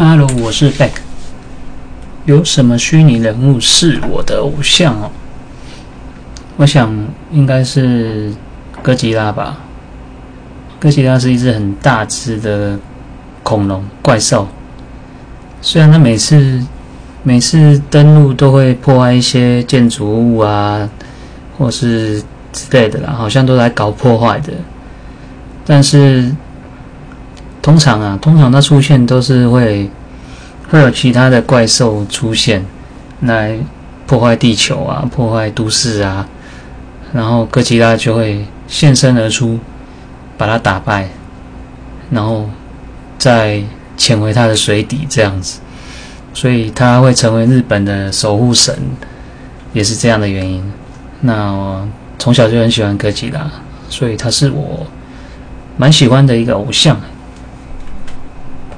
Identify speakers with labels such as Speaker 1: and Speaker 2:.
Speaker 1: 哈喽我是 Beck。有什么虚拟人物是我的偶像哦？我想应该是哥吉拉吧。哥吉拉是一只很大只的恐龙怪兽，虽然它每次每次登陆都会破坏一些建筑物啊，或是之类的啦，好像都来搞破坏的，但是。通常啊，通常它出现都是会会有其他的怪兽出现来破坏地球啊，破坏都市啊，然后哥吉拉就会现身而出，把它打败，然后再潜回它的水底这样子，所以它会成为日本的守护神，也是这样的原因。那我从小就很喜欢哥吉拉，所以他是我蛮喜欢的一个偶像。